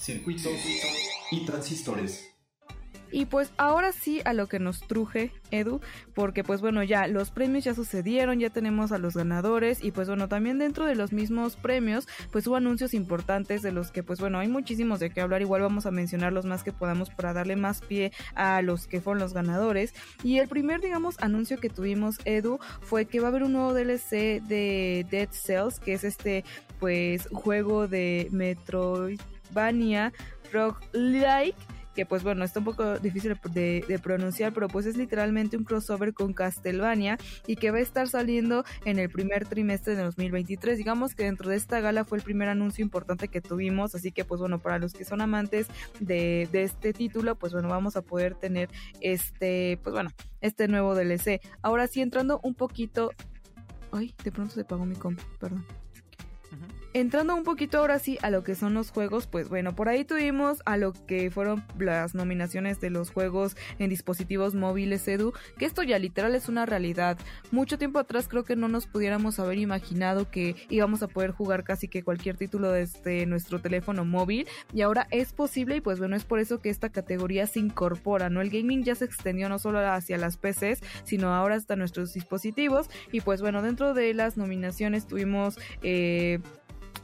Circuitos y transistores. Y pues ahora sí a lo que nos truje, Edu, porque pues bueno, ya los premios ya sucedieron, ya tenemos a los ganadores y pues bueno, también dentro de los mismos premios, pues hubo anuncios importantes de los que pues bueno, hay muchísimos de qué hablar, igual vamos a mencionar los más que podamos para darle más pie a los que fueron los ganadores. Y el primer, digamos, anuncio que tuvimos, Edu, fue que va a haber un nuevo DLC de Dead Cells, que es este pues juego de Metroidvania Roguelike que pues bueno, está un poco difícil de, pronunciar, pero pues es literalmente un crossover con Castlevania y que va a estar saliendo en el primer trimestre de 2023. Digamos que dentro de esta gala fue el primer anuncio importante que tuvimos, así que pues bueno, para los que son amantes de, este título, pues bueno, vamos a poder tener este, pues bueno, este nuevo DLC. Ahora sí, entrando un poquito... Ay, de pronto se pagó mi comp, perdón. Entrando un poquito ahora sí a lo que son los juegos, pues bueno, por ahí tuvimos a lo que fueron las nominaciones de los juegos en dispositivos móviles Edu, que esto ya literal es una realidad. Mucho tiempo atrás creo que no nos pudiéramos haber imaginado que íbamos a poder jugar casi que cualquier título desde nuestro teléfono móvil y ahora es posible y pues bueno, es por eso que esta categoría se incorpora, ¿no? El gaming ya se extendió no solo hacia las PCs, sino ahora hasta nuestros dispositivos y pues bueno, dentro de las nominaciones tuvimos... Eh,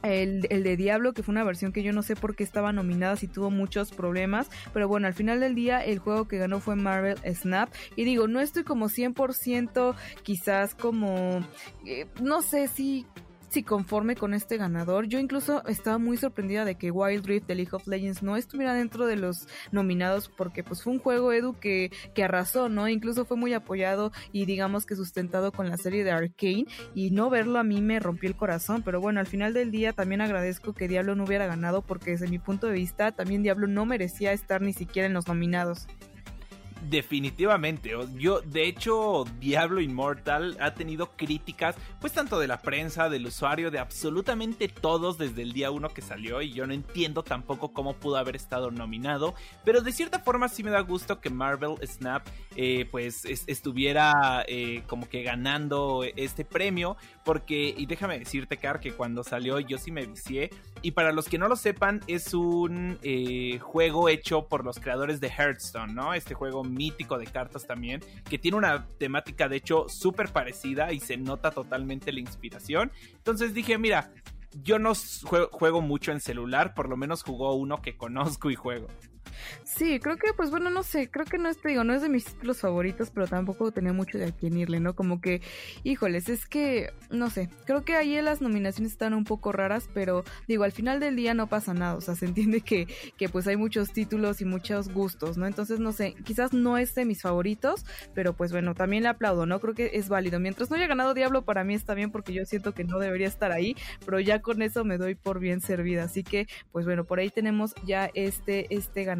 el, de Diablo, que fue una versión que yo no sé por qué estaba nominada si tuvo muchos problemas, pero bueno, al final del día el juego que ganó fue Marvel Snap y digo, no estoy como 100% quizás como, eh, no sé si si conforme con este ganador. Yo incluso estaba muy sorprendida de que Wild Rift de League of Legends no estuviera dentro de los nominados porque pues fue un juego Edu que, que arrasó, ¿no? Incluso fue muy apoyado y digamos que sustentado con la serie de Arkane y no verlo a mí me rompió el corazón, pero bueno, al final del día también agradezco que Diablo no hubiera ganado porque desde mi punto de vista también Diablo no merecía estar ni siquiera en los nominados. Definitivamente, yo de hecho Diablo Immortal ha tenido críticas pues tanto de la prensa, del usuario, de absolutamente todos desde el día uno que salió y yo no entiendo tampoco cómo pudo haber estado nominado, pero de cierta forma sí me da gusto que Marvel Snap eh, pues es, estuviera eh, como que ganando este premio porque y déjame decirte Car que cuando salió yo sí me vicié y para los que no lo sepan es un eh, juego hecho por los creadores de Hearthstone, ¿no? Este juego mítico de cartas también, que tiene una temática de hecho súper parecida y se nota totalmente la inspiración. Entonces dije, mira, yo no juego, mucho en celular, por lo menos jugó uno que conozco y juego. Sí, creo que, pues bueno, no sé, creo que no es, te digo, no es de mis títulos favoritos, pero tampoco tenía mucho de a quién irle, ¿no? Como que, híjoles, es que, no sé, creo que ahí las nominaciones están un poco raras, pero digo, al final del día no pasa nada, o sea, se entiende que, que pues hay muchos títulos y muchos gustos, ¿no? Entonces, no sé, quizás no es de mis favoritos, pero pues bueno, también le aplaudo, ¿no? Creo que es válido. Mientras no haya ganado Diablo, para mí está bien porque yo siento que no debería estar ahí, pero ya con eso me doy por bien servida. Así que, pues bueno, por ahí tenemos ya este, este ganador.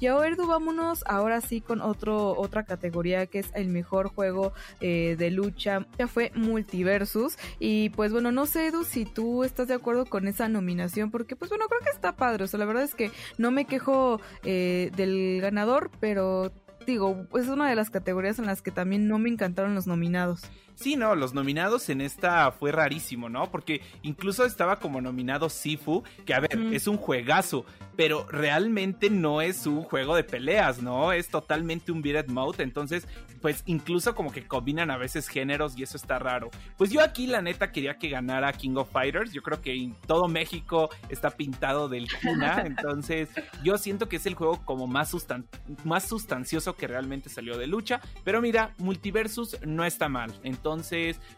Y ahora, Edu, vámonos ahora sí con otro, otra categoría que es el mejor juego eh, de lucha. Ya fue Multiversus. Y pues bueno, no sé, Edu, si tú estás de acuerdo con esa nominación, porque pues bueno, creo que está padre. O sea, la verdad es que no me quejo eh, del ganador, pero digo, es una de las categorías en las que también no me encantaron los nominados. Sí, no, los nominados en esta fue rarísimo, ¿no? Porque incluso estaba como nominado Sifu, que a ver, Mm. es un juegazo, pero realmente no es un juego de peleas, ¿no? Es totalmente un beat 'em out, entonces, pues incluso como que combinan a veces géneros y eso está raro. Pues yo aquí la neta quería que ganara King of Fighters, yo creo que en todo México está pintado del cuna, entonces yo siento que es el juego como más, sustan más sustancioso que realmente salió de lucha, pero mira, Multiversus no está mal, entonces,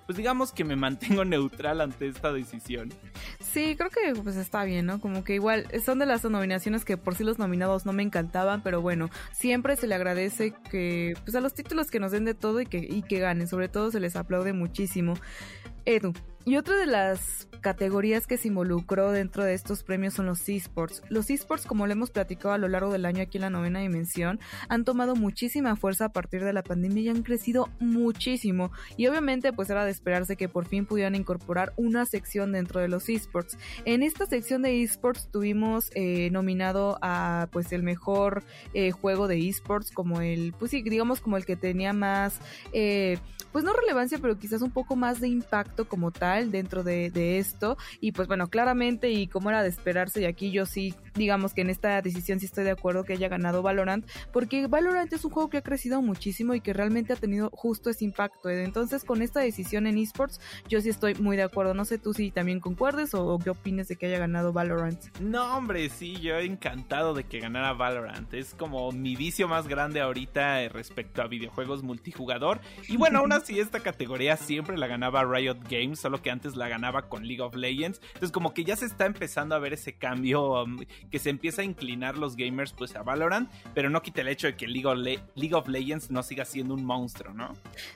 pues digamos que me mantengo neutral ante esta decisión. Sí, creo que pues está bien, ¿no? Como que igual son de las nominaciones que por sí los nominados no me encantaban, pero bueno, siempre se le agradece que pues a los títulos que nos den de todo y que, y que ganen, sobre todo se les aplaude muchísimo. Edu, y otra de las categorías que se involucró dentro de estos premios son los esports. Los esports, como lo hemos platicado a lo largo del año aquí en la novena dimensión, han tomado muchísima fuerza a partir de la pandemia y han crecido muchísimo. Y obviamente pues era de esperarse que por fin pudieran incorporar una sección dentro de los esports. En esta sección de esports tuvimos eh, nominado a pues el mejor eh, juego de esports como el, pues sí, digamos como el que tenía más, eh, pues no relevancia, pero quizás un poco más de impacto como tal dentro de, esto. Y pues bueno, claramente y como era de esperarse, y aquí yo sí, digamos que en esta decisión sí estoy de acuerdo que haya ganado Valorant, porque Valorant es un juego que ha crecido muchísimo y que realmente ha tenido justo ese impacto. ¿eh? Entonces con esta decisión en esports, yo sí estoy muy de acuerdo. No sé tú si también concuerdes o, o qué opines de que haya ganado Valorant. No, hombre, sí, yo encantado de que ganara Valorant. Es como mi vicio más grande ahorita eh, respecto a videojuegos multijugador. Y bueno, aún así esta categoría siempre la ganaba Riot Games, solo que antes la ganaba con League of Legends. Entonces como que ya se está empezando a ver ese cambio um, que se empieza a inclinar los gamers pues a Valorant, pero no quita el hecho de que League of, Le League of Legends no siga siendo un monstruo, ¿no?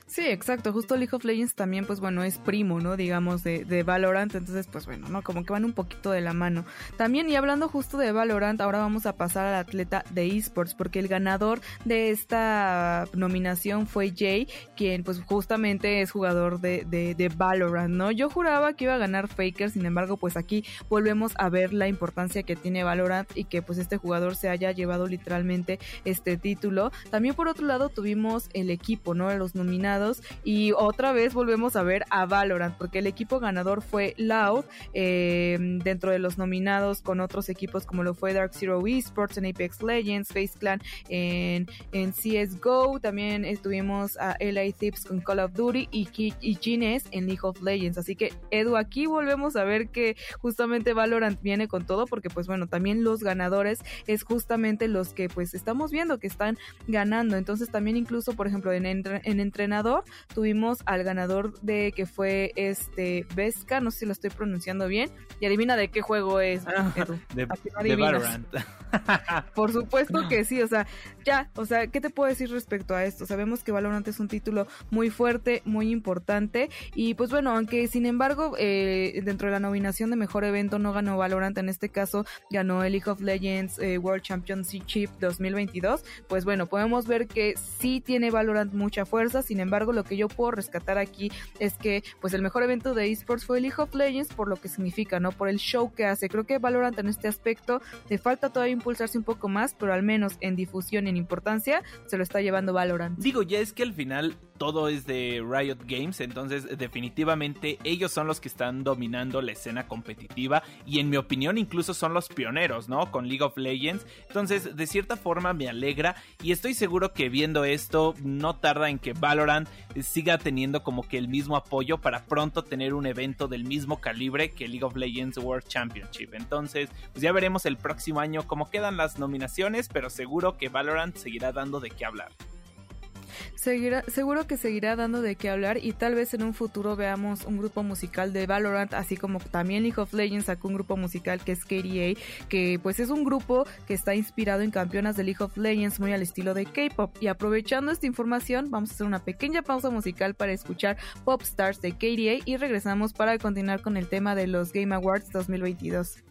Sí, exacto. Justo League of Legends también, pues bueno, es primo, ¿no? Digamos, de, de Valorant. Entonces, pues bueno, ¿no? Como que van un poquito de la mano. También, y hablando justo de Valorant, ahora vamos a pasar al atleta de esports, porque el ganador de esta nominación fue Jay, quien pues justamente es jugador de, de, de Valorant, ¿no? Yo juraba que iba a ganar Faker, sin embargo, pues aquí volvemos a ver la importancia que tiene Valorant y que pues este jugador se haya llevado literalmente este título. También por otro lado tuvimos el equipo, ¿no? Los nominados y otra vez volvemos a ver a Valorant porque el equipo ganador fue Loud eh, dentro de los nominados con otros equipos como lo fue Dark Zero Esports en Apex Legends, Face Clan en, CSGO, también estuvimos a LA Tips con Call of Duty y, y Gines en League of Legends. Así que Edu, aquí volvemos a ver que justamente Valorant viene con todo porque pues bueno, también los ganadores es justamente los que pues estamos viendo que están ganando. Entonces también incluso, por ejemplo, en, entre- en entrenador tuvimos al ganador de que fue este Vesca, no sé si lo estoy pronunciando bien, y adivina de qué juego es. Edu. De, no. Valorant. Por supuesto que sí, o sea, ya, o sea, ¿qué te puedo decir respecto a esto? Sabemos que Valorant es un título muy fuerte, muy importante, y pues bueno, aunque sin embargo, eh, dentro de la nominación de mejor evento no ganó Valorant, en este caso ganó el League of Legends eh, World Championship 2022, pues bueno, podemos ver que sí tiene Valorant mucha fuerza, sin embargo, lo que yo puedo rescatar aquí es que pues el mejor evento de esports fue League of Legends por lo que significa, ¿no? Por el show que hace. Creo que Valorant en este aspecto le falta todavía impulsarse un poco más, pero al menos en difusión y en importancia se lo está llevando Valorant. Digo, ya es que al final todo es de Riot Games, entonces definitivamente ellos son los que están dominando la escena competitiva y en mi opinión incluso son los pioneros, ¿no? Con League of Legends. Entonces, de cierta forma me alegra y estoy seguro que viendo esto no tarda en que Valorant siga teniendo como que el mismo apoyo para pronto tener un evento del mismo calibre que League of Legends World Championship. Entonces, pues ya veremos el próximo año cómo quedan las nominaciones, pero seguro que Valorant seguirá dando de qué hablar. Seguirá, seguro que seguirá dando de qué hablar y tal vez en un futuro veamos un grupo musical de Valorant, así como también League of Legends sacó un grupo musical que es KDA, que pues es un grupo que está inspirado en campeonas de League of Legends muy al estilo de K-pop. Y aprovechando esta información, vamos a hacer una pequeña pausa musical para escuchar Pop Stars de KDA y regresamos para continuar con el tema de los Game Awards 2022.